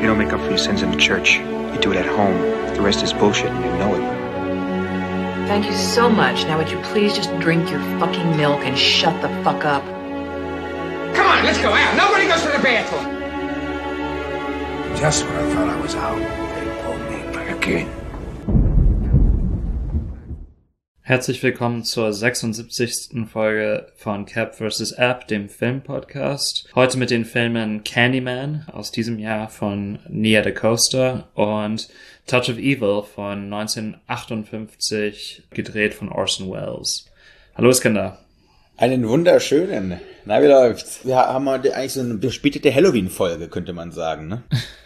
You don't make up for your sins in the church. You do it at home. The rest is bullshit and you know it. Thank you so much. Now would you please just drink your fucking milk and shut the fuck up? Come on, let's go out. Nobody goes to the bathroom. Just when I thought I was out, they pulled me back in. Herzlich willkommen zur 76. Folge von Cap vs. App, dem Filmpodcast. Heute mit den Filmen Candyman aus diesem Jahr von Nia DaCosta und Touch of Evil von 1958, gedreht von Orson Welles. Hallo Iskander. Einen wunderschönen. Na, wie läuft's? Wir haben heute eigentlich so eine verspätete Halloween-Folge, könnte man sagen, ne?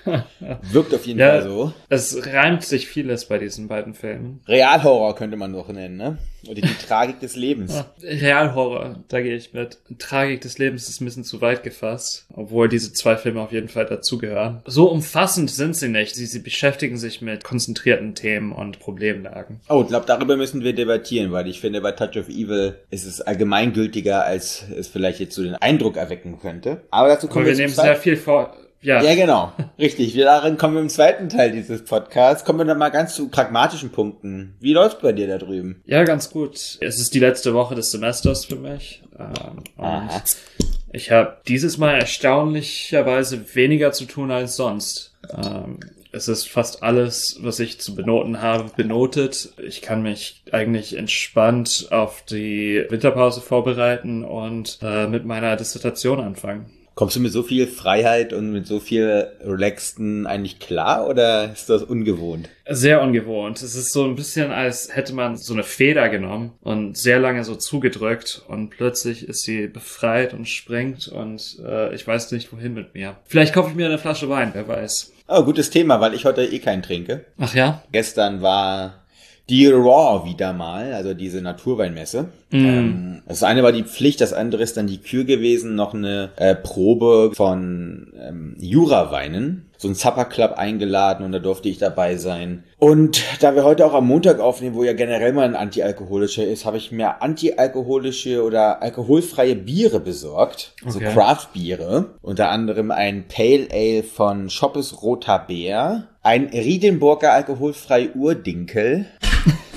Wirkt auf jeden Ja, Fall so. es reimt sich vieles bei diesen beiden Filmen. Realhorror könnte man noch nennen, ne? Oder die Tragik des Lebens. Realhorror, da gehe ich mit. Tragik des Lebens ist ein bisschen zu weit gefasst, obwohl diese zwei Filme auf jeden Fall dazugehören. So umfassend sind sie nicht. Sie, sie beschäftigen sich mit konzentrierten Themen und Problemlagen. Oh, ich glaube, darüber müssen wir debattieren, weil ich finde, bei Touch of Evil ist es allgemeingültiger, als es vielleicht jetzt so den Eindruck erwecken könnte. Aber dazu kommen Aber wir zum nehmen sehr viel vor. Ja, Ja, genau. Richtig. Wir darin kommen wir im zweiten Teil dieses Podcasts. Kommen wir dann mal ganz zu pragmatischen Punkten. Wie läuft's bei dir da drüben? ja, ganz gut. Es ist die letzte Woche des Semesters für mich. Ähm, und Aha. ich habe dieses Mal erstaunlicherweise weniger zu tun als sonst. Ähm, es ist fast alles, was ich zu benoten habe, benotet. Ich kann mich eigentlich entspannt auf die Winterpause vorbereiten und äh, mit meiner Dissertation anfangen. Kommst du mit so viel Freiheit und mit so viel Relaxten eigentlich klar oder ist das ungewohnt? Sehr ungewohnt. Es ist so ein bisschen, als hätte man so eine Feder genommen und sehr lange so zugedrückt und plötzlich ist sie befreit und springt und äh, ich weiß nicht, wohin mit mir. Vielleicht kaufe ich mir eine Flasche Wein, wer weiß. Oh, gutes Thema, weil ich heute eh keinen trinke. Ach ja? Gestern war die Raw wieder mal, also diese Naturweinmesse. Mm. Ähm, das eine war die Pflicht, das andere ist dann die Kür gewesen, noch eine äh, Probe von ähm, Juraweinen. So ein Supper Club eingeladen und da durfte ich dabei sein. Und da wir heute auch am Montag aufnehmen, wo ja generell mal ein antialkoholischer ist, habe ich mir antialkoholische oder alkoholfreie Biere besorgt. So Okay. Craft-Biere. Unter anderem ein Pale Ale von Schoppes Roter Bär, ein Riedenburger alkoholfrei Urdinkel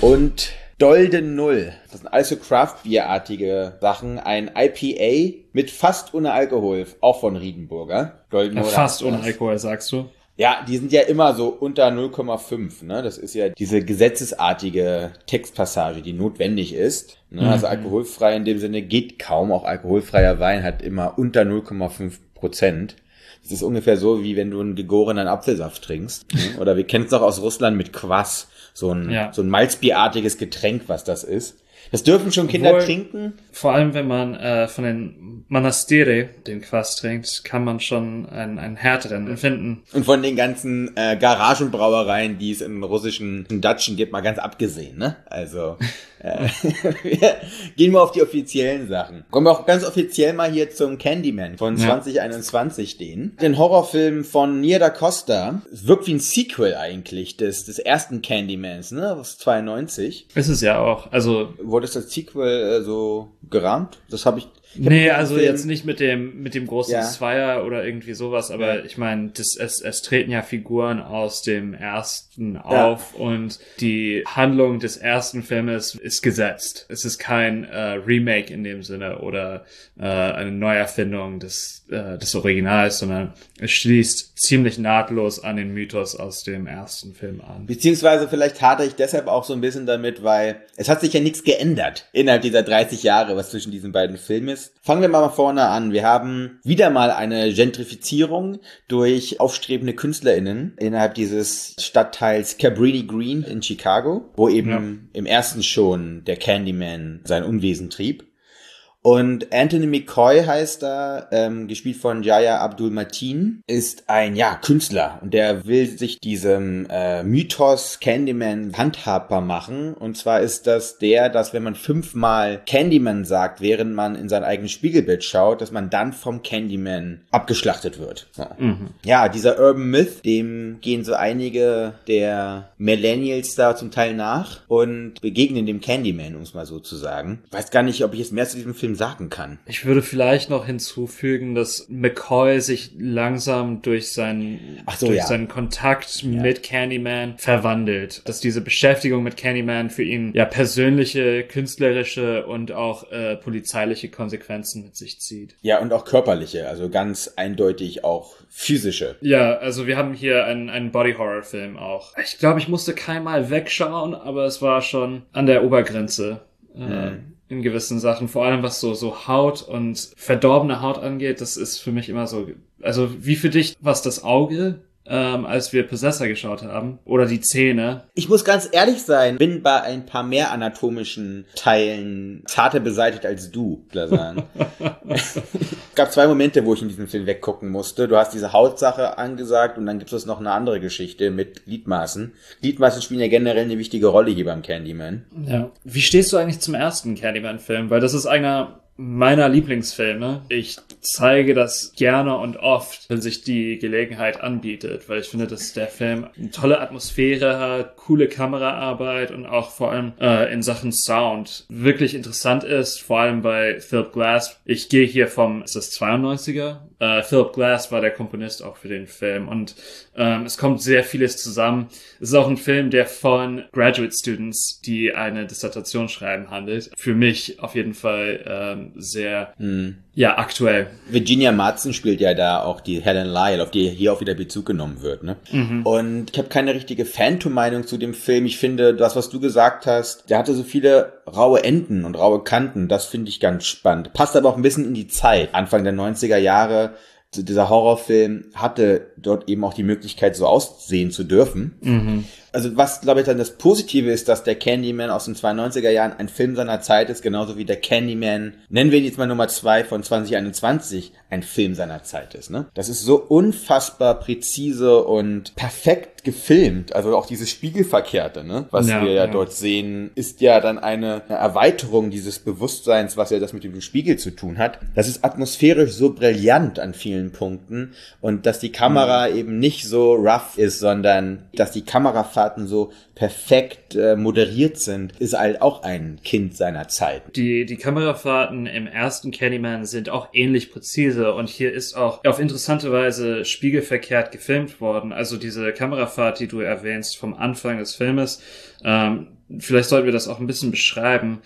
und Dolden Null. Das sind alles so Craft-Bier-artige Sachen. Ein IPA mit fast ohne Alkohol, auch von Riedenburger. Dolden Ja, Null fast ohne. Alkohol, sagst du? Ja, die sind ja immer so unter 0,5. Ne? Das ist ja diese gesetzesartige Textpassage, die notwendig ist. Ne? Also alkoholfrei in dem Sinne geht kaum. Auch alkoholfreier Wein hat immer unter 0,5 Prozent. Das ist ungefähr so, wie wenn du einen gegorenen Apfelsaft trinkst. Oder wir kennen es doch aus Russland mit Quass. So ein, Ja. so ein Malzbierartiges Getränk, was das ist. Das dürfen schon Kinder Obwohl- trinken. Vor allem, wenn man äh, von den Monasteri den Quass trinkt, kann man schon einen, einen härteren empfinden. Und von den ganzen äh, Garagenbrauereien, die es im russischen Dutchen gibt, mal ganz abgesehen, ne? Also, wir gehen wir auf die offiziellen Sachen. Kommen wir auch ganz offiziell mal hier zum Candyman von Ja. 2021 stehen. Den Horrorfilm von Nia da Costa. Es wirkt wie ein Sequel eigentlich des, des ersten Candymans, ne? Aus 92. Ist es ja auch. Also, Wurde es als Sequel äh, so gerahmt? Das habe ich... nee, also Film- jetzt nicht mit dem, mit dem großen Ja. Zweier oder irgendwie sowas, aber Ja. ich meine, das, es, es treten ja Figuren aus dem ersten auf und die Handlung des ersten Filmes ist gesetzt. Es ist kein äh, Remake in dem Sinne oder äh, eine Neuerfindung des, äh, des Originals, sondern es schließt ziemlich nahtlos an den Mythos aus dem ersten Film an. Beziehungsweise vielleicht hadere ich deshalb auch so ein bisschen damit, weil es hat sich ja nichts geändert innerhalb dieser 30 Jahre, was zwischen diesen beiden Filmen ist. Fangen wir mal vorne an. Wir haben wieder mal eine Gentrifizierung durch aufstrebende KünstlerInnen innerhalb dieses Stadtteils Cabrini Green in Chicago, wo eben Ja. im ersten schon der Candyman sein Unwesen trieb. Und Anthony McCoy heißt da, ähm, gespielt von Jaya Abdul Mateen, ist ein ja Künstler und der will sich diesem äh, Mythos Candyman handhabbar machen. Und zwar ist das der, dass wenn man fünfmal Candyman sagt, während man in sein eigenes Spiegelbild schaut, dass man dann vom Candyman abgeschlachtet wird. Ja. Ja, dieser Urban Myth, dem gehen so einige der Millennials da zum Teil nach und begegnen dem Candyman, um es mal so zu sagen. Ich weiß gar nicht, ob ich jetzt mehr zu diesem Film Film sagen kann. Ich würde vielleicht noch hinzufügen, dass McCoy sich langsam durch seinen, so, durch ja. seinen Kontakt mit Candyman verwandelt. Dass diese Beschäftigung mit Candyman für ihn ja persönliche, künstlerische und auch äh, polizeiliche Konsequenzen mit sich zieht. Ja, und auch körperliche, also ganz eindeutig auch physische. Ja, also wir haben hier einen, einen Body-Horror-Film auch. Ich glaube, ich musste keinmal wegschauen, aber es war schon an der Obergrenze. Äh, In gewissen Sachen, vor allem was so, so Haut und verdorbene Haut angeht, das ist für mich immer so, also wie für dich, was das Auge, ähm, als wir Possessor geschaut haben, oder die Zähne. Ich muss ganz ehrlich sein, bin bei ein paar mehr anatomischen Teilen zarter beseitigt als du, sagen. es gab zwei Momente, wo ich in diesem Film weggucken musste. Du hast diese Hautsache angesagt und dann gibt es noch eine andere Geschichte mit Gliedmaßen. Gliedmaßen spielen ja generell eine wichtige Rolle hier beim Candyman. Ja. Wie stehst du eigentlich zum ersten Candyman-Film? Weil das ist einer meiner Lieblingsfilme. Ich zeige das gerne und oft, wenn sich die Gelegenheit anbietet, weil ich finde, dass der Film eine tolle Atmosphäre hat, coole Kameraarbeit und auch vor allem äh, in Sachen Sound wirklich interessant ist, vor allem bei Philip Glass. Ich gehe hier vom, ist das 92er? Äh, Philip Glass war der Komponist auch für den Film und ähm, es kommt sehr vieles zusammen. Es ist auch ein Film, der von Graduate Students, die eine Dissertation schreiben, handelt. Für mich auf jeden Fall ähm, sehr, ja, aktuell. Virginia Madsen spielt ja da auch die Helen Lyle, auf die hier auch wieder Bezug genommen wird. Ne? Und ich habe keine richtige Phantom-Meinung zu dem Film. Ich finde, das, was du gesagt hast, der hatte so viele raue Enden und raue Kanten. Das finde ich ganz spannend. Passt aber auch ein bisschen in die Zeit. Anfang der 90er Jahre, dieser Horrorfilm hatte dort eben auch die Möglichkeit, so aussehen zu dürfen. Also was, glaube ich, dann das Positive ist, dass der Candyman aus den 92er Jahren ein Film seiner Zeit ist, genauso wie der Candyman, nennen wir ihn jetzt mal Nummer zwei von 2021, ein Film seiner Zeit ist. Ne? Das ist so unfassbar präzise und perfekt gefilmt. Also auch dieses Spiegelverkehrte, ne? was Ja, wir ja, ja. dort sehen, ist ja dann eine, eine Erweiterung dieses Bewusstseins, was ja das mit dem Spiegel zu tun hat. Das ist atmosphärisch so brillant an vielen Punkten und dass die Kamera eben nicht so rough ist, sondern dass die Kamerafahrten so perfekt äh, moderiert sind, ist halt auch ein Kind seiner Zeit. Die, die Kamerafahrten im ersten Candyman sind auch ähnlich präzise und hier ist auch auf interessante Weise spiegelverkehrt gefilmt worden. Also diese Kamerafahrt, die du erwähnst vom Anfang des Filmes, ähm, vielleicht sollten wir das auch ein bisschen beschreiben.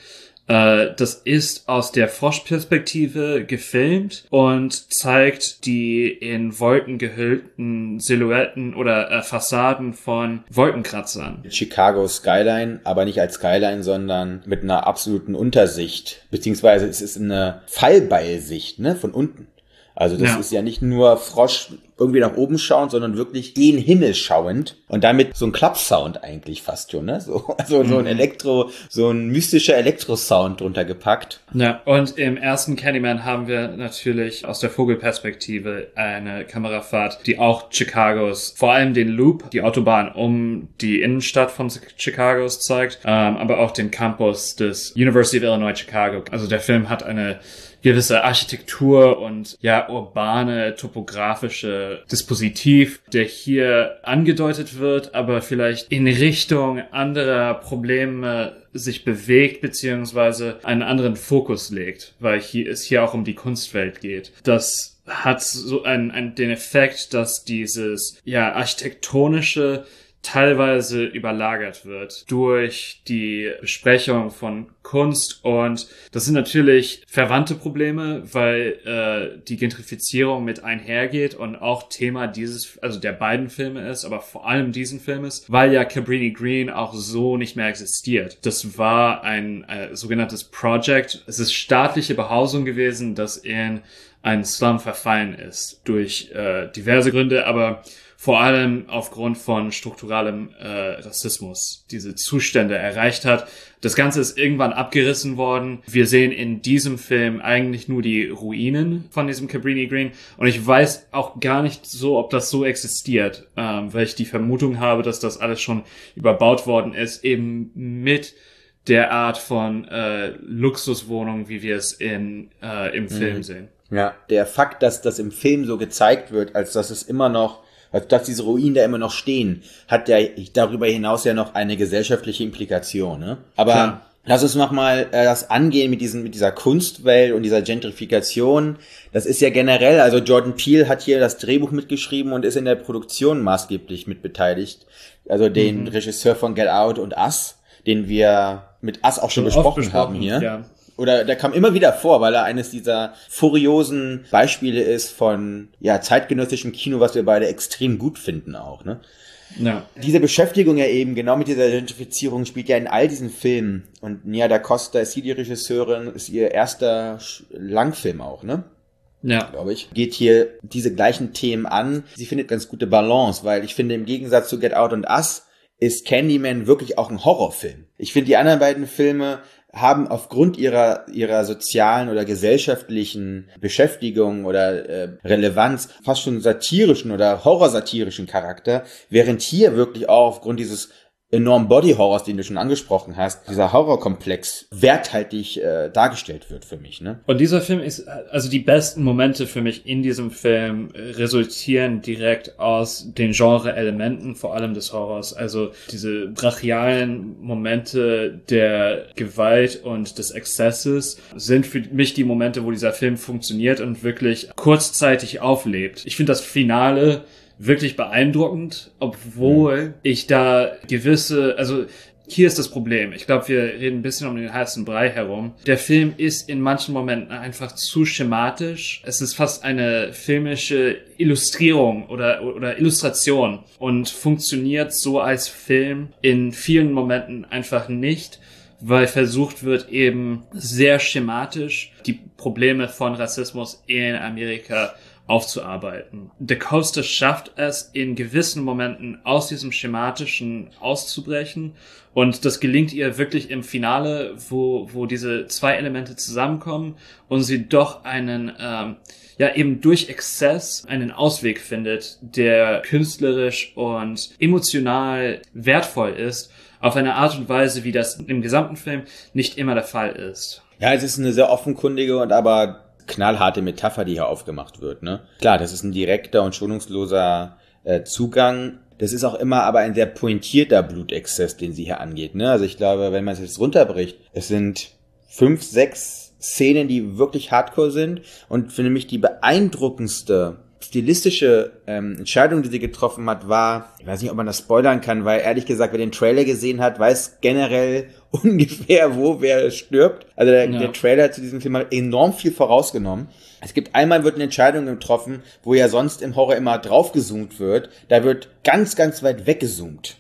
Äh, das ist aus der Froschperspektive gefilmt und zeigt die in Wolken gehüllten Silhouetten oder äh, Fassaden von Wolkenkratzern. Chicago Skyline, aber nicht als Skyline, sondern mit einer absoluten Untersicht, beziehungsweise es ist eine Fallbeilsicht, ne, von unten. Also das Ja. ist ja nicht nur Frosch irgendwie nach oben schauend, sondern wirklich gen Himmel schauend und damit so ein Klappsound eigentlich fast schon, ne? So, also so ein Elektro, so ein mystischer Elektrosound drunter gepackt. Ja, und im ersten Candyman haben wir natürlich aus der Vogelperspektive eine Kamerafahrt, die auch Chicagos, vor allem den Loop, die Autobahn um die Innenstadt von Chicagos zeigt, ähm, aber auch den Campus des University of Illinois Chicago. Also der Film hat eine gewisse Architektur und ja urbane topografische Dispositiv, der hier angedeutet wird, aber vielleicht in Richtung anderer Probleme sich bewegt beziehungsweise einen anderen Fokus legt, weil hier es hier auch um die Kunstwelt geht. Das hat so einen, einen den Effekt, dass dieses ja architektonische teilweise überlagert wird durch die Besprechung von Kunst und das sind natürlich verwandte Probleme, weil äh, die Gentrifizierung mit einhergeht und auch Thema dieses, also der beiden Filme ist, aber vor allem diesen Filmes, weil ja Cabrini Green auch so nicht mehr existiert. Das war ein äh, sogenanntes Project. Es ist staatliche Behausung gewesen, das in einen Slum verfallen ist durch äh, diverse Gründe, aber vor allem aufgrund von strukturellem äh, Rassismus diese Zustände erreicht hat. Das Ganze ist irgendwann abgerissen worden. Wir sehen in diesem Film eigentlich nur die Ruinen von diesem Cabrini Green und ich weiß auch gar nicht so, ob das so existiert, ähm, weil ich die Vermutung habe, dass das alles schon überbaut worden ist, eben mit der Art von äh, Luxuswohnung, wie wir es in, äh, im Film sehen. Ja, der Fakt, dass das im Film so gezeigt wird, als dass es immer noch, als dass diese Ruinen da immer noch stehen, hat ja darüber hinaus ja noch eine gesellschaftliche Implikation. Ne? Aber Klar. Lass uns nochmal äh, das angehen mit, diesen, mit dieser Kunstwelt und dieser Gentrifikation. Das ist ja generell, also Jordan Peele hat hier das Drehbuch mitgeschrieben und ist in der Produktion maßgeblich mitbeteiligt. Also den mhm. Regisseur von Get Out und Us, den wir mit Us auch schon, schon besprochen, besprochen, haben hier. Ja. Oder der kam immer wieder vor, weil er eines dieser furiosen Beispiele ist von ja zeitgenössischem Kino, was wir beide extrem gut finden auch. Ne? Ja. Diese Beschäftigung ja eben genau mit dieser Identifizierung spielt ja in all diesen Filmen. Und Nia da Costa ist hier die Regisseurin, ist ihr erster Langfilm auch, ne? Ja. Glaube ich. Geht hier diese gleichen Themen an. Sie findet ganz gute Balance, weil ich finde, im Gegensatz zu Get Out und Us ist Candyman wirklich auch ein Horrorfilm. Ich finde, die anderen beiden Filme haben aufgrund ihrer, ihrer sozialen oder gesellschaftlichen Beschäftigung oder äh, Relevanz fast schon satirischen oder horrorsatirischen Charakter, während hier wirklich auch aufgrund dieses enormen Body Horrors, den du schon angesprochen hast, dieser Horrorkomplex werthaltig äh, dargestellt wird für mich. Ne? Und dieser Film ist, also die besten Momente für mich in diesem Film resultieren direkt aus den Genre-Elementen, vor allem des Horrors. Also diese brachialen Momente der Gewalt und des Exzesses sind für mich die Momente, wo dieser Film funktioniert und wirklich kurzzeitig auflebt. Ich finde das Finale wirklich beeindruckend, obwohl mhm. ich da gewisse, also hier ist das Problem. Ich glaube, wir reden ein bisschen um den heißen Brei herum. Der Film ist in manchen Momenten einfach zu schematisch. Es ist fast eine filmische Illustrierung oder, oder Illustration und funktioniert so als Film in vielen Momenten einfach nicht weil versucht wird eben sehr schematisch die Probleme von Rassismus in Amerika aufzuarbeiten. De Coaster schafft es in gewissen Momenten aus diesem schematischen auszubrechen und das gelingt ihr wirklich im Finale, wo, wo diese zwei Elemente zusammenkommen und sie doch einen, ähm, ja eben durch Exzess einen Ausweg findet, der künstlerisch und emotional wertvoll ist, auf eine Art und Weise, wie das im gesamten Film nicht immer der Fall ist. Ja, es ist eine sehr offenkundige und aber knallharte Metapher, die hier aufgemacht wird. Ne? Klar, das ist ein direkter und schonungsloser äh, Zugang. Das ist auch immer aber ein sehr pointierter Blutexzess, den sie hier angeht. Ne? Also ich glaube, wenn man es jetzt runterbricht, es sind fünf, sechs Szenen, die wirklich hardcore sind. Und für mich die beeindruckendste stilistische ähm, Entscheidung, die sie getroffen hat, war, ich weiß nicht, ob man das spoilern kann, weil ehrlich gesagt, wer den Trailer gesehen hat, weiß generell ungefähr, wo wer stirbt. Also der, ja. der Trailer zu diesem Film hat enorm viel vorausgenommen. Es gibt einmal wird eine Entscheidung getroffen, wo ja sonst im Horror immer draufgezoomt wird. Da wird ganz, ganz weit weggezoomt.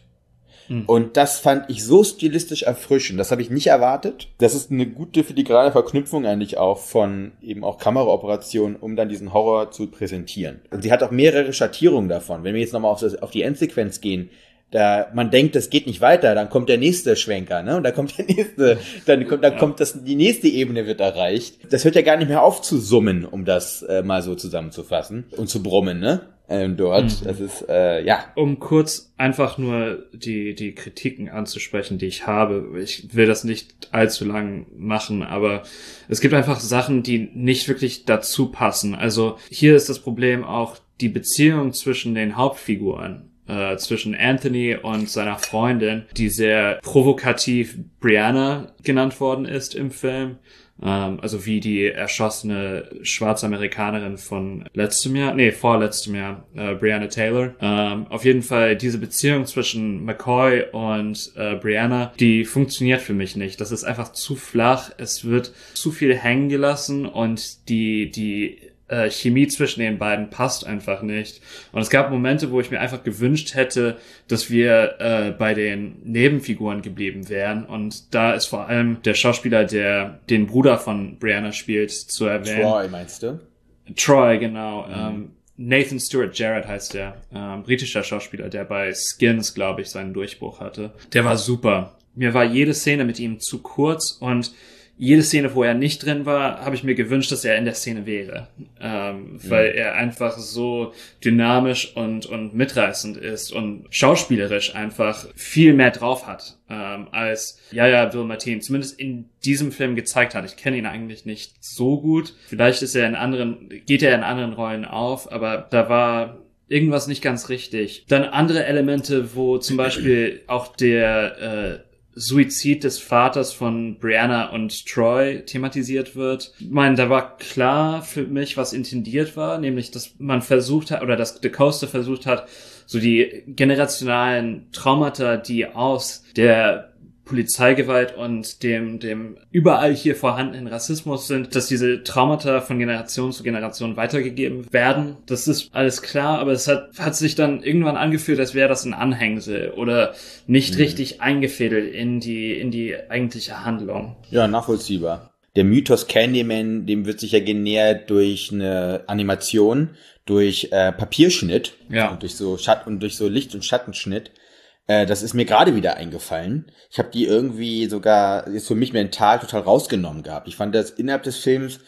Mhm. Und das fand ich so stilistisch erfrischend. Das habe ich nicht erwartet. Das ist eine gute filigrane Verknüpfung eigentlich auch von eben auch Kameraoperationen, um dann diesen Horror zu präsentieren. Und sie hat auch mehrere Schattierungen davon. Wenn wir jetzt nochmal auf, auf die Endsequenz gehen, da man denkt, das geht nicht weiter, dann kommt der nächste Schwenker, ne? Und dann kommt der nächste, dann kommt, dann kommt das, die nächste Ebene wird erreicht. Das hört ja gar nicht mehr auf zu summen, um das äh, mal so zusammenzufassen und zu brummen, ne? Ähm, dort. Mhm. Das ist äh, ja. Um kurz einfach nur die die Kritiken anzusprechen, die ich habe. Ich will das nicht allzu lang machen, aber es gibt einfach Sachen, die nicht wirklich dazu passen. Also hier ist das Problem auch die Beziehung zwischen den Hauptfiguren äh, zwischen Anthony und seiner Freundin, die sehr provokativ Brianna genannt worden ist im Film. Ähm, also wie die erschossene schwarze Amerikanerin von letztem Jahr, nee, vorletztem Jahr, äh, Brianna Taylor. Ähm, auf jeden Fall diese Beziehung zwischen McCoy und äh, Brianna, die funktioniert für mich nicht. Das ist einfach zu flach. Es wird zu viel hängen gelassen und die, die äh, Chemie zwischen den beiden passt einfach nicht. Und es gab Momente, wo ich mir einfach gewünscht hätte, dass wir äh, bei den Nebenfiguren geblieben wären. Und da ist vor allem der Schauspieler, der den Bruder von Brianna spielt, zu erwähnen. Troy, meinst du? Troy, genau. Mhm. Ähm, Nathan Stewart Jarrett heißt der, ähm, britischer Schauspieler, der bei Skins, glaube ich, seinen Durchbruch hatte. Der war super. Mir war jede Szene mit ihm zu kurz und jede Szene, wo er nicht drin war, habe ich mir gewünscht, dass er in der Szene wäre. Ähm, weil ja. er einfach so dynamisch und, und mitreißend ist und schauspielerisch einfach viel mehr drauf hat, ähm, als Yaya Bill Martin zumindest in diesem Film gezeigt hat. Ich kenne ihn eigentlich nicht so gut. Vielleicht ist er in anderen, geht er in anderen Rollen auf, aber da war irgendwas nicht ganz richtig. Dann andere Elemente, wo zum Beispiel auch der äh, Suizid des Vaters von Brianna und Troy thematisiert wird. Ich meine, da war klar für mich, was intendiert war, nämlich, dass man versucht hat, oder dass The Coaster versucht hat, so die generationalen Traumata, die aus der Polizeigewalt und dem, dem überall hier vorhandenen Rassismus sind, dass diese Traumata von Generation zu Generation weitergegeben werden. Das ist alles klar, aber es hat, hat sich dann irgendwann angefühlt, als wäre das ein Anhängsel oder nicht mhm. richtig eingefädelt in die, in die eigentliche Handlung. Ja, nachvollziehbar. Der Mythos Candyman, dem wird sich ja genähert durch eine Animation, durch äh, Papierschnitt ja. und durch so Schatt und durch so Licht- und Schattenschnitt. Äh, das ist mir gerade wieder eingefallen. Ich habe die irgendwie sogar ist für mich mental total rausgenommen gehabt. Ich fand das innerhalb des Films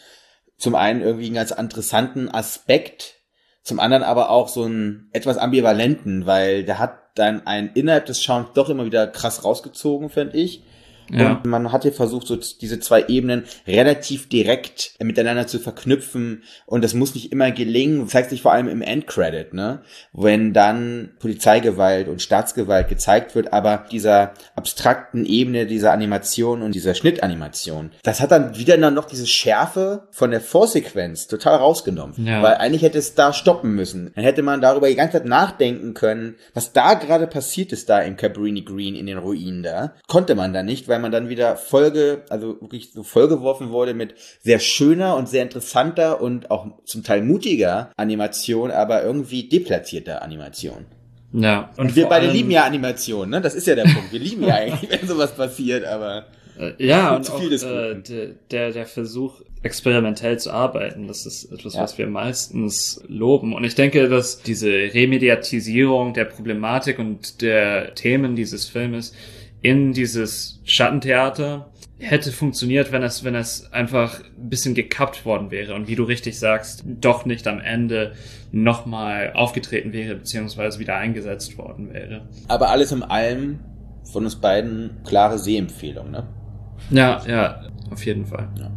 zum einen irgendwie einen ganz interessanten Aspekt, zum anderen aber auch so einen etwas ambivalenten, weil der hat dann einen innerhalb des Schauens doch immer wieder krass rausgezogen, finde ich. Ja. Und man hat hier versucht, so diese zwei Ebenen relativ direkt miteinander zu verknüpfen. Und das muss nicht immer gelingen. Das zeigt sich vor allem im Endcredit, ne? Wenn dann Polizeigewalt und Staatsgewalt gezeigt wird, aber dieser abstrakten Ebene dieser Animation und dieser Schnittanimation, das hat dann wieder dann noch diese Schärfe von der Vorsequenz total rausgenommen. Ja. Weil eigentlich hätte es da stoppen müssen. Dann hätte man darüber die ganze Zeit nachdenken können, was da gerade passiert ist da im Cabrini Green in den Ruinen da. Konnte man da nicht, weil weil man dann wieder Folge, also wirklich so vollgeworfen wurde mit sehr schöner und sehr interessanter und auch zum Teil mutiger Animation, aber irgendwie deplatzierter Animation. Ja. Und, und wir beide lieben ja Animation, ne? Das ist ja der Punkt. Wir lieben ja eigentlich, wenn sowas passiert, aber. Äh, ja, und auch, äh, der, der Versuch, experimentell zu arbeiten, das ist etwas, ja. was wir meistens loben. Und ich denke, dass diese Remediatisierung der Problematik und der Themen dieses Filmes in dieses Schattentheater hätte funktioniert, wenn es, wenn es einfach ein bisschen gekappt worden wäre und wie du richtig sagst, doch nicht am Ende nochmal aufgetreten wäre, beziehungsweise wieder eingesetzt worden wäre. Aber alles in allem von uns beiden klare Sehempfehlung, ne? Ja, ja, auf jeden Fall. Ja.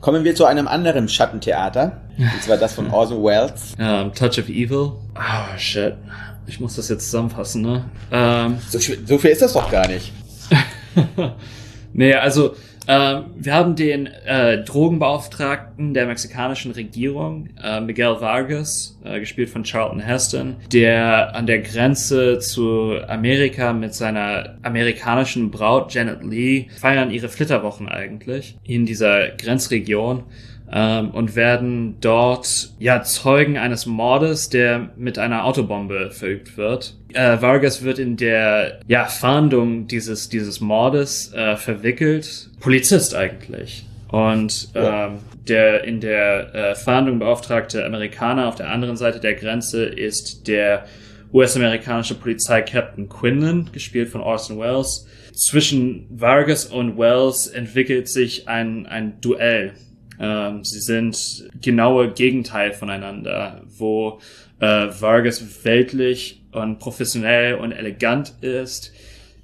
Kommen wir zu einem anderen Schattentheater. Und zwar das von Orson Welles. Ja, Touch of Evil. Oh, shit. Ich muss das jetzt zusammenfassen, ne? Ähm, so, so viel ist das doch gar nicht. nee, also äh, wir haben den äh, Drogenbeauftragten der mexikanischen Regierung, äh, Miguel Vargas, äh, gespielt von Charlton Heston, der an der Grenze zu Amerika mit seiner amerikanischen Braut Janet Lee feiern ihre Flitterwochen eigentlich in dieser Grenzregion ähm, und werden dort ja Zeugen eines Mordes, der mit einer Autobombe verübt wird. Äh, Vargas wird in der ja Fahndung dieses dieses Mordes äh, verwickelt, Polizist eigentlich. Und ähm, der in der äh, Fahndung beauftragte Amerikaner auf der anderen Seite der Grenze ist der US-amerikanische Polizei-Captain Quinlan, gespielt von Orson Welles. Zwischen Vargas und Wells entwickelt sich ein, ein Duell ähm, sie sind genaue Gegenteil voneinander, wo äh, Vargas weltlich und professionell und elegant ist,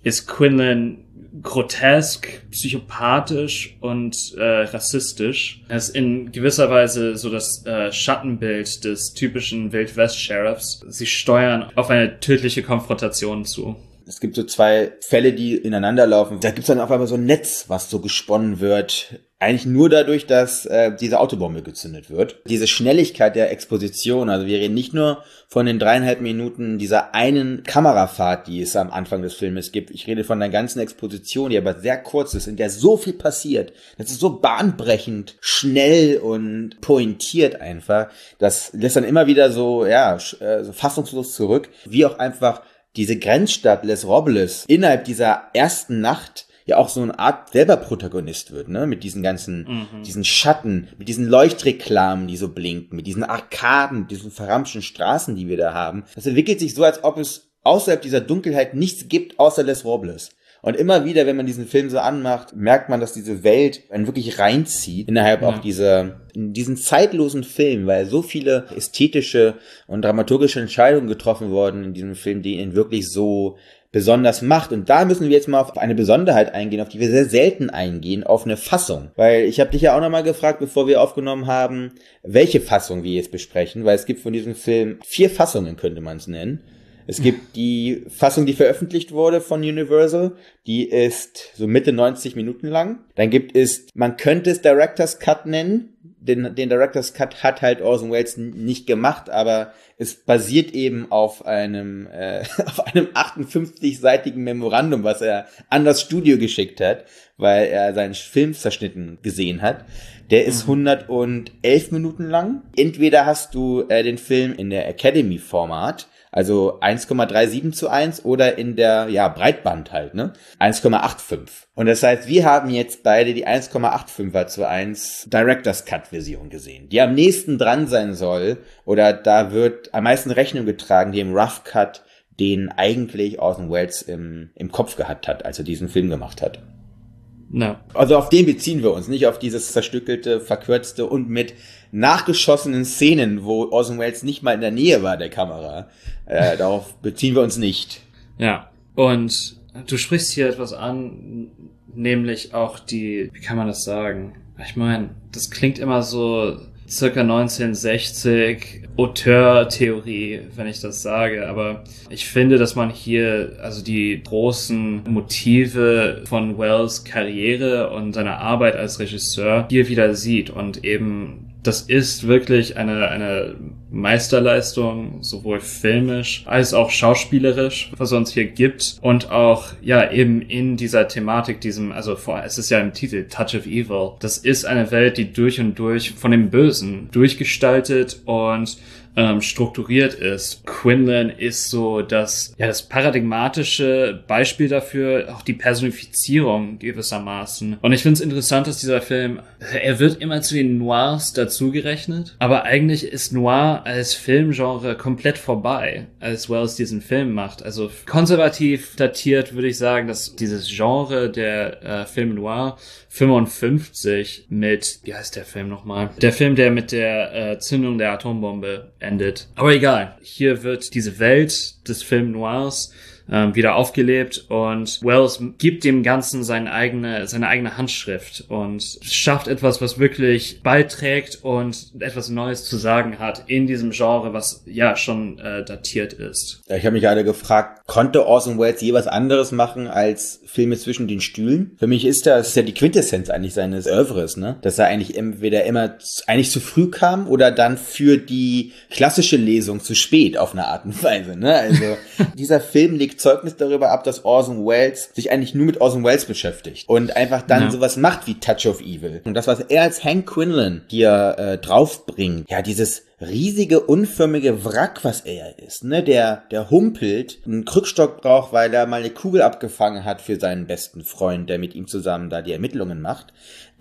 ist Quinlan grotesk, psychopathisch und äh, rassistisch. Er ist in gewisser Weise so das äh, Schattenbild des typischen Wildwest-Sheriffs. Sie steuern auf eine tödliche Konfrontation zu. Es gibt so zwei Fälle, die ineinander laufen. Da gibt's dann auf einmal so ein Netz, was so gesponnen wird. Eigentlich nur dadurch, dass äh, diese Autobombe gezündet wird. Diese Schnelligkeit der Exposition, also wir reden nicht nur von den dreieinhalb Minuten dieser einen Kamerafahrt, die es am Anfang des Filmes gibt. Ich rede von der ganzen Exposition, die aber sehr kurz ist, in der so viel passiert. Das ist so bahnbrechend, schnell und pointiert einfach. Das lässt dann immer wieder so, ja, äh, so fassungslos zurück, wie auch einfach diese Grenzstadt Les Robles innerhalb dieser ersten Nacht ja auch so eine Art selber Protagonist wird, ne? Mit diesen ganzen, mhm. diesen Schatten, mit diesen Leuchtreklamen, die so blinken, mit diesen Arkaden, diesen verramschten Straßen, die wir da haben. Das entwickelt sich so, als ob es außerhalb dieser Dunkelheit nichts gibt, außer Les Robles. Und immer wieder, wenn man diesen Film so anmacht, merkt man, dass diese Welt einen wirklich reinzieht innerhalb ja. auch dieser, in diesen zeitlosen Film, weil so viele ästhetische und dramaturgische Entscheidungen getroffen wurden in diesem Film, die ihn wirklich so besonders macht. Und da müssen wir jetzt mal auf eine Besonderheit eingehen, auf die wir sehr selten eingehen, auf eine Fassung. Weil ich habe dich ja auch nochmal gefragt, bevor wir aufgenommen haben, welche Fassung wir jetzt besprechen, weil es gibt von diesem Film vier Fassungen, könnte man es nennen. Es gibt die Fassung, die veröffentlicht wurde von Universal, die ist so Mitte 90 Minuten lang. Dann gibt es, man könnte es Director's Cut nennen. Den, den Director's Cut hat halt Orson Welles nicht gemacht, aber es basiert eben auf einem, äh, auf einem 58-seitigen Memorandum, was er an das Studio geschickt hat, weil er seinen Film zerschnitten gesehen hat. Der ist 111 Minuten lang. Entweder hast du äh, den Film in der Academy-Format, also 1,37 zu 1 oder in der, ja, Breitband halt, ne? 1,85. Und das heißt, wir haben jetzt beide die 1,85er zu 1 Director's Cut Version gesehen, die am nächsten dran sein soll, oder da wird am meisten Rechnung getragen, dem Rough Cut, den eigentlich Orson Welles im, im Kopf gehabt hat, als er diesen Film gemacht hat. Na, Also auf den beziehen wir uns, nicht auf dieses zerstückelte, verkürzte und mit nachgeschossenen Szenen, wo Orson Welles nicht mal in der Nähe war der Kamera. Äh, darauf beziehen wir uns nicht. Ja, und du sprichst hier etwas an, nämlich auch die, wie kann man das sagen? Ich meine, das klingt immer so circa 1960 Auteur-Theorie, wenn ich das sage, aber ich finde, dass man hier also die großen Motive von Wells Karriere und seiner Arbeit als Regisseur hier wieder sieht und eben das ist wirklich eine, eine Meisterleistung, sowohl filmisch als auch schauspielerisch, was es uns hier gibt. Und auch, ja, eben in dieser Thematik, diesem, also vor, es ist ja im Titel Touch of Evil. Das ist eine Welt, die durch und durch von dem Bösen durchgestaltet und ähm, strukturiert ist. Quinlan ist so das, ja, das paradigmatische Beispiel dafür, auch die Personifizierung gewissermaßen. Und ich finde es interessant, dass dieser Film, er wird immer zu den Noirs dazugerechnet, aber eigentlich ist Noir als Filmgenre komplett vorbei, als Wells diesen Film macht. Also konservativ datiert würde ich sagen, dass dieses Genre der äh, Film Noir 55 mit, wie heißt der Film nochmal? Der Film, der mit der äh, Zündung der Atombombe endet. Aber egal, hier wird diese Welt des Film Noirs ähm, wieder aufgelebt und Wells gibt dem Ganzen seine eigene, seine eigene Handschrift und schafft etwas, was wirklich beiträgt und etwas Neues zu sagen hat in diesem Genre, was ja schon äh, datiert ist. Ja, ich habe mich gerade gefragt, konnte Orson Welles je was anderes machen als Filme zwischen den Stühlen? Für mich ist das, ist ja die Quintessenz eigentlich seines Oeuvres, ne? Dass er eigentlich entweder immer eigentlich zu früh kam oder dann für die klassische Lesung zu spät auf eine Art und Weise, ne? Also dieser Film legt Zeugnis darüber ab, dass Orson Welles sich eigentlich nur mit Orson Welles beschäftigt und einfach dann Ja. sowas macht wie Touch of Evil. Und das, was er als Hank Quinlan hier äh, draufbringt, ja, dieses riesige, unförmige Wrack, was er ist, ne, der, der humpelt, einen Krückstock braucht, weil er mal eine Kugel abgefangen hat für seinen besten Freund, der mit ihm zusammen da die Ermittlungen macht.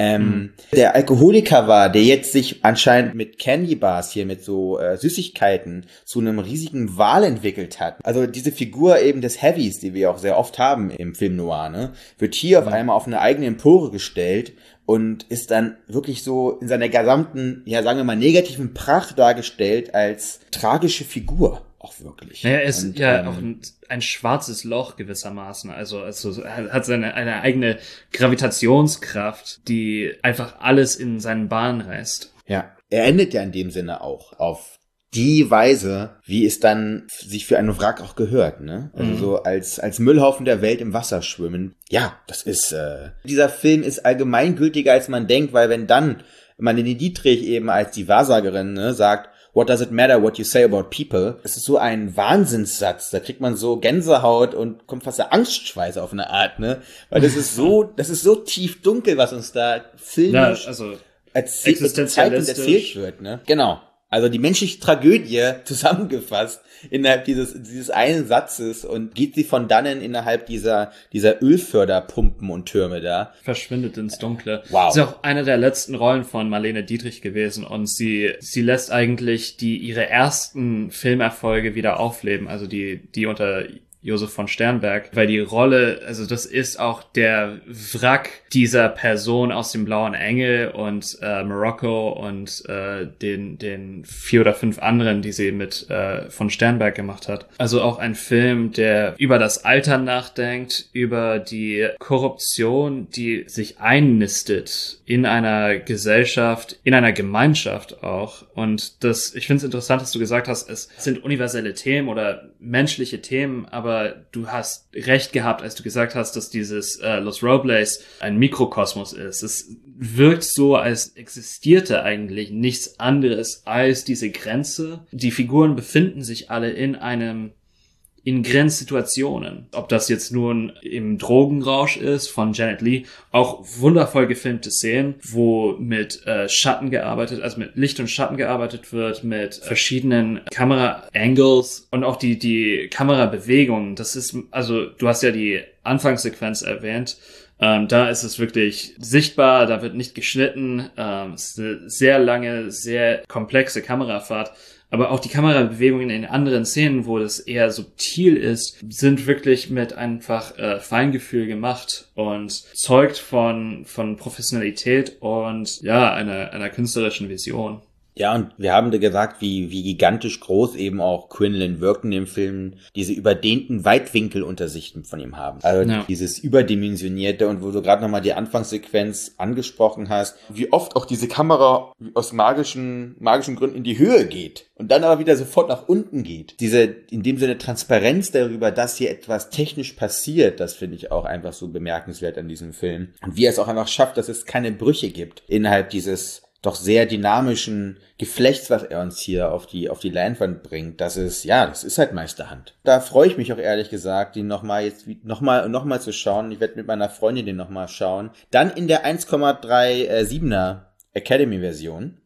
Ähm, Der Alkoholiker war, der jetzt sich anscheinend mit Candy Bars hier, mit so äh, Süßigkeiten zu einem riesigen Wal entwickelt hat. Also diese Figur eben des Heavies, die wir auch sehr oft haben im Film Noir, ne, wird hier auf einmal auf eine eigene Empore gestellt und ist dann wirklich so in seiner gesamten, ja sagen wir mal, negativen Pracht dargestellt als tragische Figur. Auch wirklich. Naja, er ist Und, ja ähm, auch ein, ein schwarzes Loch gewissermaßen. Also, also er hat seine eine eigene Gravitationskraft, die einfach alles in seinen Bahn reißt. Ja, er endet ja in dem Sinne auch auf die Weise, wie es dann sich für einen Wrack auch gehört, ne? Also Mhm. so als als Müllhaufen der Welt im Wasser schwimmen. Ja, das ist äh, dieser Film ist allgemeingültiger als man denkt, weil wenn dann Marlene Dietrich eben als die Wahrsagerin ne, sagt, What does it matter what you say about people? Es ist so ein Wahnsinnssatz. Da kriegt man so Gänsehaut und kommt fast der Angstschweiß auf eine Art, ne? Weil das ist so, das ist so tief dunkel, was uns da Ja, filmisch also erzählt, erzählt wird, ne? Genau. Also die menschliche Tragödie zusammengefasst innerhalb dieses, dieses einen Satzes und geht sie von dannen innerhalb dieser, dieser Ölförderpumpen und Türme da. verschwindet ins Dunkle. Wow. Ist auch eine der letzten Rollen von Marlene Dietrich gewesen und sie, sie lässt eigentlich die, ihre ersten Filmerfolge wieder aufleben, also die, die unter Josef von Sternberg, weil die Rolle, also das ist auch der Wrack dieser Person aus dem Blauen Engel und äh, Morocco und äh, den, den vier oder fünf anderen, die sie mit äh, von Sternberg gemacht hat. Also auch ein Film, der über das Alter nachdenkt, über die Korruption, die sich einnistet in einer Gesellschaft, in einer Gemeinschaft auch. Und das, ich finde es interessant, dass du gesagt hast, es sind universelle Themen oder menschliche Themen, aber du hast recht gehabt, als du gesagt hast, dass dieses äh, Los Robles ein Mikrokosmos ist. Es wirkt so, als existierte eigentlich nichts anderes als diese Grenze. Die Figuren befinden sich alle in einem in Grenzsituationen. Ob das jetzt nun im Drogenrausch ist von Janet Lee, auch wundervoll gefilmte Szenen, wo mit äh, Schatten gearbeitet, also mit Licht und Schatten gearbeitet wird, mit verschiedenen Kamera-Angles und auch die, die Kamerabewegungen. Das ist, also du hast ja die Anfangssequenz erwähnt. Ähm, da ist es wirklich sichtbar, da wird nicht geschnitten. Ähm, es ist eine sehr lange, sehr komplexe Kamerafahrt. Aber auch die Kamerabewegungen in anderen Szenen, wo das eher subtil ist, sind wirklich mit einfach äh, Feingefühl gemacht und zeugt von, von Professionalität und ja, einer, einer künstlerischen Vision. Ja, und wir haben gesagt, wie, wie gigantisch groß eben auch Quinlan wirkt in dem Film, diese überdehnten Weitwinkeluntersichten von ihm haben. Also ja. dieses überdimensionierte und wo du gerade nochmal die Anfangssequenz angesprochen hast, wie oft auch diese Kamera aus magischen, magischen Gründen in die Höhe geht und dann aber wieder sofort nach unten geht. Diese, in dem Sinne Transparenz darüber, dass hier etwas technisch passiert, das finde ich auch einfach so bemerkenswert an diesem Film. Und wie er es auch einfach schafft, dass es keine Brüche gibt innerhalb dieses doch sehr dynamischen Geflechts, was er uns hier auf die, auf die Leinwand bringt, das ist, ja, das ist halt Meisterhand. Da freue ich mich auch ehrlich gesagt, den nochmal jetzt, nochmal, nochmal zu schauen. Ich werde mit meiner Freundin den nochmal schauen. Dann in der 1,37er Academy-Version.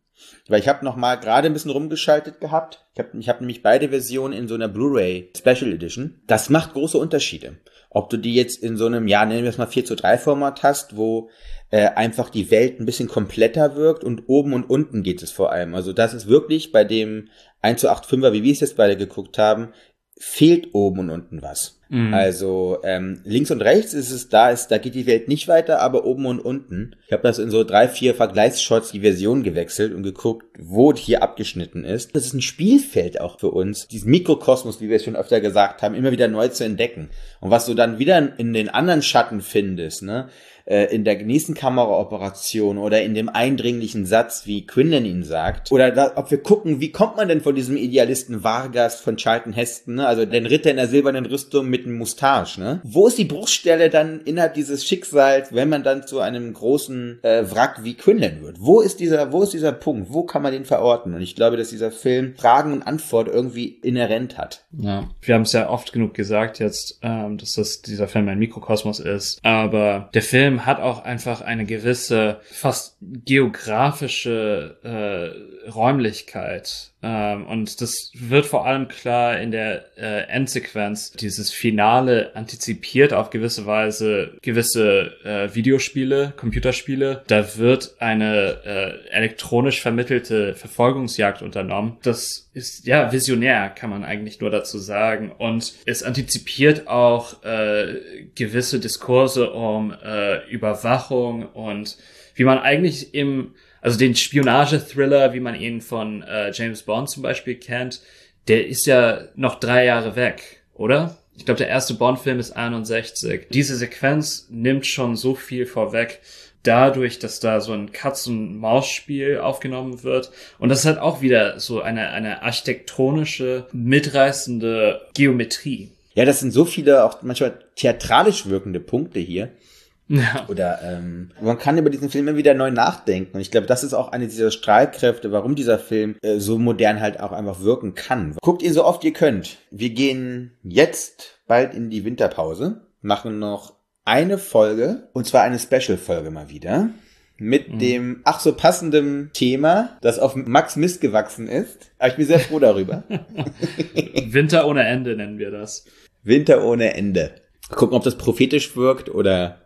Weil ich habe nochmal gerade ein bisschen rumgeschaltet gehabt. Ich habe ich hab nämlich beide Versionen in so einer Blu-ray Special Edition. Das macht große Unterschiede. Ob du die jetzt in so einem, ja, nennen wir es mal 4 zu 3 Format hast, wo äh, einfach die Welt ein bisschen kompletter wirkt und oben und unten geht es vor allem. Also das ist wirklich bei dem 1 zu 8 5er, wie wir es jetzt beide geguckt haben, fehlt oben und unten was. Mhm. Also ähm, links und rechts ist es da, ist da geht die Welt nicht weiter, aber oben und unten. Ich habe das in so drei, vier Vergleichsshots die Version gewechselt und geguckt, wo hier abgeschnitten ist. Das ist ein Spielfeld auch für uns, diesen Mikrokosmos, wie wir es schon öfter gesagt haben, immer wieder neu zu entdecken. Und was du dann wieder in den anderen Schatten findest, ne? Äh, in der nächsten Kameraoperation oder in dem eindringlichen Satz, wie Quinlan ihn sagt, oder da, ob wir gucken, wie kommt man denn von diesem Idealisten Vargas von Charlton Heston, ne? also den Ritter in der silbernen Rüstung mit dem Mustache, ne? Wo ist die Bruchstelle dann innerhalb dieses Schicksals, wenn man dann zu einem großen äh, Wrack wie Quinlan wird? Wo ist dieser, wo ist dieser Punkt? Wo kann man den verorten? Und ich glaube, dass dieser Film Fragen und Antwort irgendwie inhärent hat. Ja, wir haben es ja oft genug gesagt jetzt, ähm, dass das dieser Film ein Mikrokosmos ist, aber der Film Film hat auch einfach eine gewisse, fast geografische äh, Räumlichkeit. Ähm, und das wird vor allem klar in der äh, Endsequenz. Dieses Finale antizipiert auf gewisse Weise gewisse äh, Videospiele, Computerspiele. Da wird eine äh, elektronisch vermittelte Verfolgungsjagd unternommen. Das ist ja visionär, kann man eigentlich nur dazu sagen. Und es antizipiert auch äh, gewisse Diskurse um äh, Überwachung und wie man eigentlich im also den Spionage-Thriller, wie man ihn von äh, James Bond zum Beispiel kennt, der ist ja noch drei Jahre weg, oder? Ich glaube, der erste Bond-Film ist 61. Diese Sequenz nimmt schon so viel vorweg dadurch, dass da so ein Katz-und-Maus-Spiel aufgenommen wird. Und das hat auch wieder so eine, eine architektonische, mitreißende Geometrie. Ja, das sind so viele auch manchmal theatralisch wirkende Punkte hier. Ja. Oder ähm, man kann über diesen Film immer wieder neu nachdenken. Und ich glaube, das ist auch eine dieser Strahlkräfte, warum dieser Film äh, so modern halt auch einfach wirken kann. Guckt ihr so oft ihr könnt. Wir gehen jetzt bald in die Winterpause, machen noch eine Folge, und zwar eine Special-Folge mal wieder. Mit mhm. dem ach so passenden Thema, das auf Max Mist gewachsen ist. Aber ich bin sehr froh darüber. Winter ohne Ende nennen wir das. Winter ohne Ende. Gucken, ob das prophetisch wirkt oder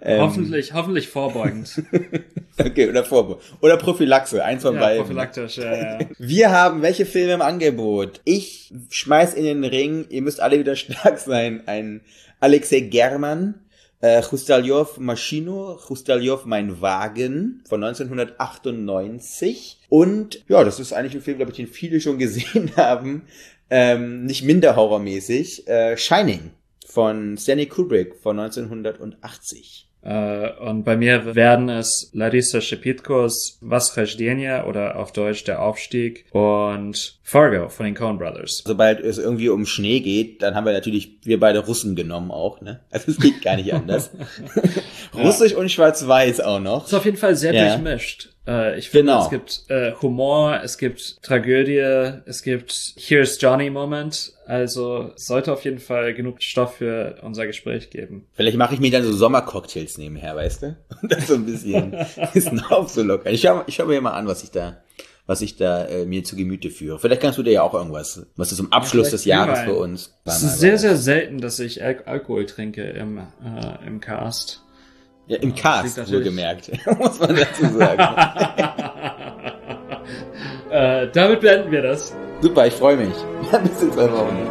ähm, hoffentlich, hoffentlich vorbeugend. okay, oder Vorbe oder Prophylaxe, eins von ja, beiden. prophylaktisch, ja, ja. Wir haben welche Filme im Angebot? Ich schmeiß in den Ring, ihr müsst alle wieder stark sein. Ein Alexei German, äh, Chustaljov Maschino, Chustaljov Mein Wagen von 1998. Und ja, das ist eigentlich ein Film, glaube ich, den viele schon gesehen haben. Ähm, nicht minder horrormäßig. Äh, Shining von Stanley Kubrick von 1980. Äh, und bei mir werden es Larissa Shepitkos Восхождение oder auf Deutsch Der Aufstieg und Fargo von den Coen Brothers. Sobald es irgendwie um Schnee geht, dann haben wir natürlich wir beide Russen genommen auch, ne? Also es geht gar nicht anders. Russisch und Schwarz-Weiß auch noch. Ist auf jeden Fall sehr Ja. durchmischt. Äh, ich finde, Genau. es gibt äh, Humor, es gibt Tragödie, es gibt Here's Johnny Moment. Also es sollte auf jeden Fall genug Stoff für unser Gespräch geben. Vielleicht mache ich mir dann so Sommercocktails nebenher, weißt du? Und das so ein bisschen, bisschen aufzulockern. Ich schau, ich schau mir mal an, was ich da, was ich da äh, mir zu Gemüte führe. Vielleicht kannst du dir ja auch irgendwas, was du zum Abschluss des vielleicht Jahres für uns. Es ist sehr, sehr selten, dass ich Al Alkohol trinke im, äh, im Cast. ja, im Cast, wohlgemerkt, muss man dazu sagen. Äh, damit beenden wir das. Super, ich freue mich. Bis in zwei Wochen.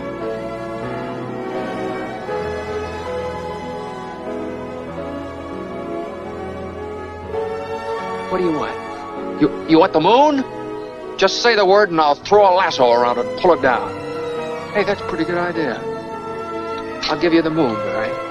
What do you want? You you want the moon? Just say the word and I'll throw a lasso around it and pull it down. Hey, that's a pretty good idea. I'll give you the moon, all right?